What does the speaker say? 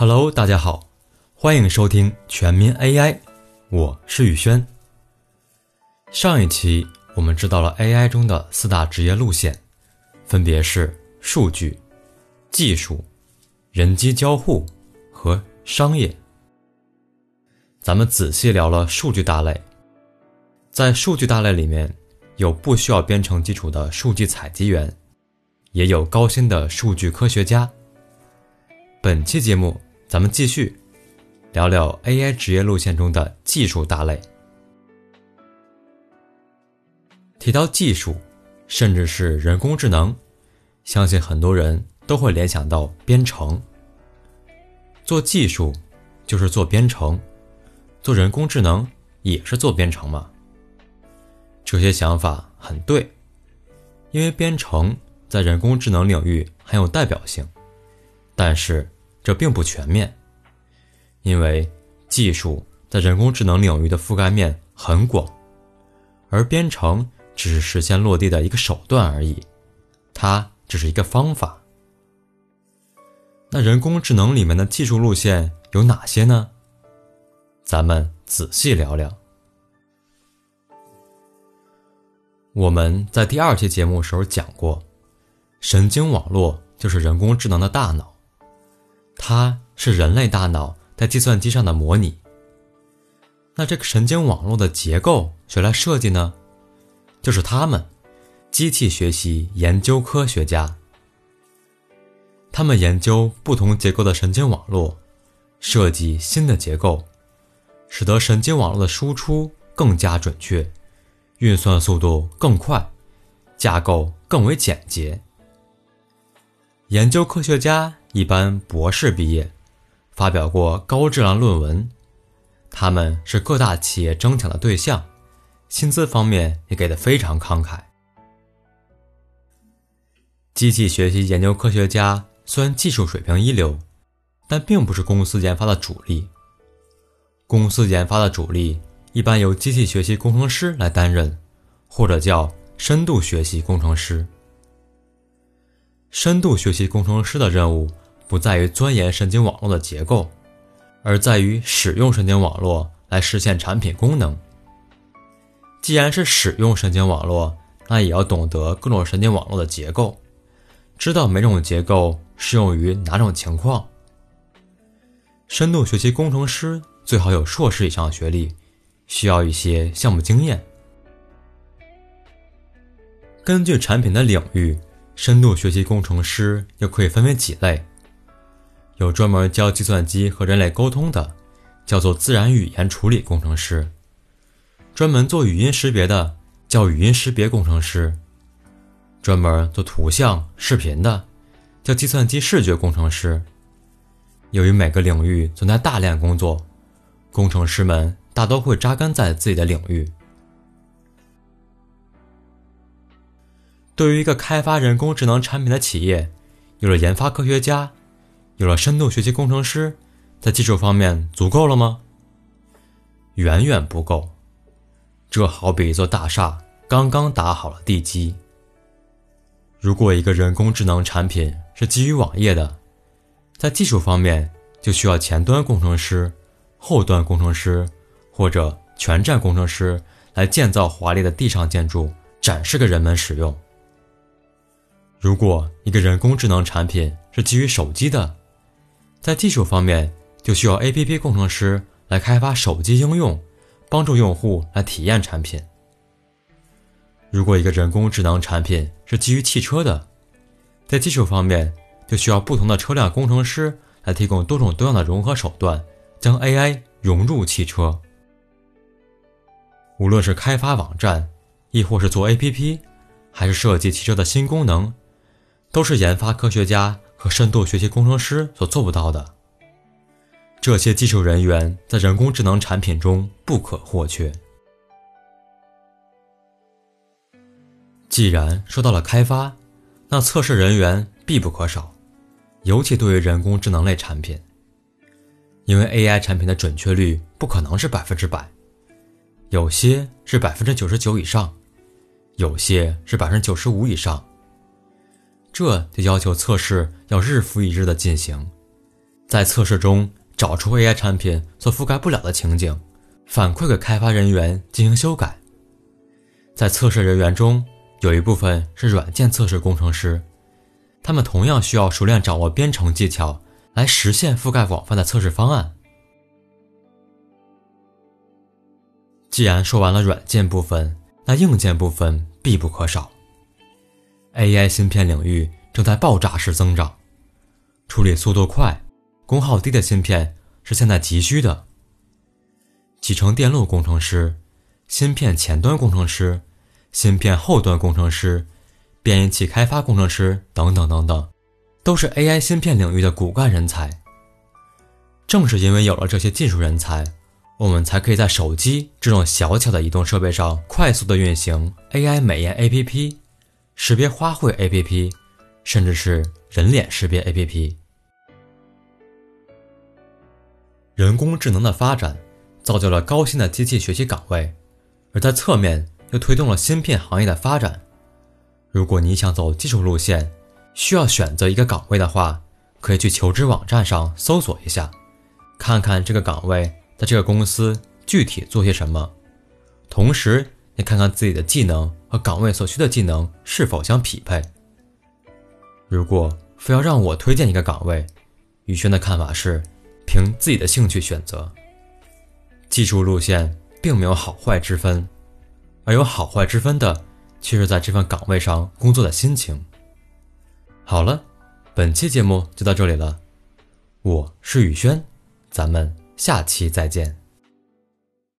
Hello，大家好，欢迎收听全民 AI，我是宇轩。上一期我们知道了 AI 中的四大职业路线，分别是数据、技术、人机交互和商业。咱们仔细聊了数据大类，在数据大类里面，有不需要编程基础的数据采集员，也有高薪的数据科学家。本期节目，咱们继续聊聊 AI 职业路线中的技术大类。提到技术，甚至是人工智能，相信很多人都会联想到编程。做技术就是做编程，做人工智能也是做编程嘛。这些想法很对，因为编程在人工智能领域很有代表性。但是这并不全面，因为技术在人工智能领域的覆盖面很广，而编程只是实现落地的一个手段而已，它只是一个方法。那人工智能里面的技术路线有哪些呢？咱们仔细聊聊。我们在第二期节目时候讲过，神经网络就是人工智能的大脑。它是人类大脑在计算机上的模拟。那这个神经网络的结构谁来设计呢？就是他们，机器学习研究科学家。他们研究不同结构的神经网络，设计新的结构，使得神经网络的输出更加准确，运算速度更快，架构更为简洁。研究科学家一般博士毕业，发表过高质量论文，他们是各大企业争抢的对象，薪资方面也给的非常慷慨。机器学习研究科学家虽然技术水平一流，但并不是公司研发的主力。公司研发的主力一般由机器学习工程师来担任，或者叫深度学习工程师。深度学习工程师的任务不在于钻研神经网络的结构，而在于使用神经网络来实现产品功能。既然是使用神经网络，那也要懂得各种神经网络的结构，知道每种结构适用于哪种情况。深度学习工程师最好有硕士以上学历，需要一些项目经验。根据产品的领域。深度学习工程师又可以分为几类，有专门教计算机和人类沟通的，叫做自然语言处理工程师；专门做语音识别的叫语音识别工程师；专门做图像、视频的叫计算机视觉工程师。由于每个领域存在大量工作，工程师们大都会扎根在自己的领域。对于一个开发人工智能产品的企业，有了研发科学家，有了深度学习工程师，在技术方面足够了吗？远远不够。这好比一座大厦刚刚打好了地基。如果一个人工智能产品是基于网页的，在技术方面就需要前端工程师、后端工程师或者全站工程师来建造华丽的地上建筑，展示给人们使用。如果一个人工智能产品是基于手机的，在技术方面就需要 APP 工程师来开发手机应用，帮助用户来体验产品。如果一个人工智能产品是基于汽车的，在技术方面就需要不同的车辆工程师来提供多种多样的融合手段，将 AI 融入汽车。无论是开发网站，亦或是做 APP，还是设计汽车的新功能。都是研发科学家和深度学习工程师所做不到的。这些技术人员在人工智能产品中不可或缺。既然说到了开发，那测试人员必不可少，尤其对于人工智能类产品，因为 AI 产品的准确率不可能是百分之百，有些是百分之九十九以上，有些是百分之九十五以上。这就要求测试要日复一日的进行，在测试中找出 AI 产品所覆盖不了的情景，反馈给开发人员进行修改。在测试人员中，有一部分是软件测试工程师，他们同样需要熟练掌握编程技巧，来实现覆盖广泛的测试方案。既然说完了软件部分，那硬件部分必不可少。AI 芯片领域正在爆炸式增长，处理速度快、功耗低的芯片是现在急需的。集成电路工程师、芯片前端工程师、芯片后端工程师、编译器开发工程师等等等等，都是 AI 芯片领域的骨干人才。正是因为有了这些技术人才，我们才可以在手机这种小巧的移动设备上快速的运行 AI 美颜 APP。识别花卉 APP，甚至是人脸识别 APP。人工智能的发展造就了高薪的机器学习岗位，而在侧面又推动了芯片行业的发展。如果你想走技术路线，需要选择一个岗位的话，可以去求职网站上搜索一下，看看这个岗位在这个公司具体做些什么，同时。也看看自己的技能和岗位所需的技能是否相匹配。如果非要让我推荐一个岗位，宇轩的看法是凭自己的兴趣选择。技术路线并没有好坏之分，而有好坏之分的却是在这份岗位上工作的心情。好了，本期节目就到这里了，我是宇轩，咱们下期再见。